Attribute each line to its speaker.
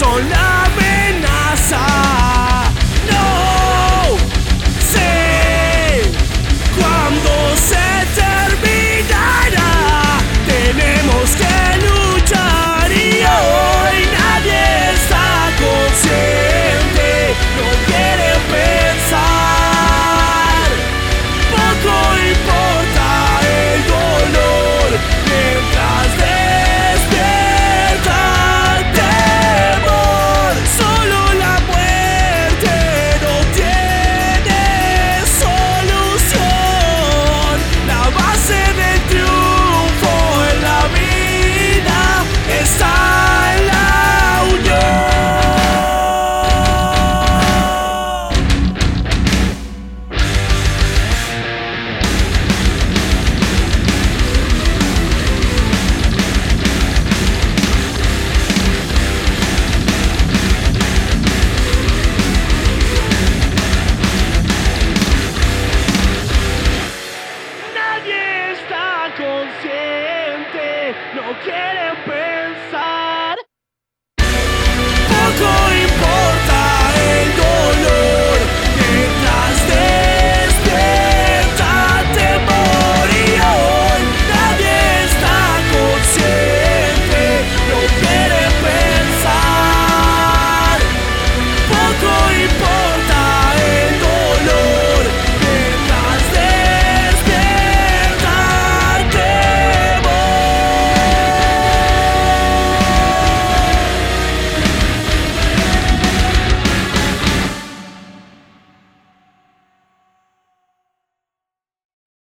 Speaker 1: sol. No quieren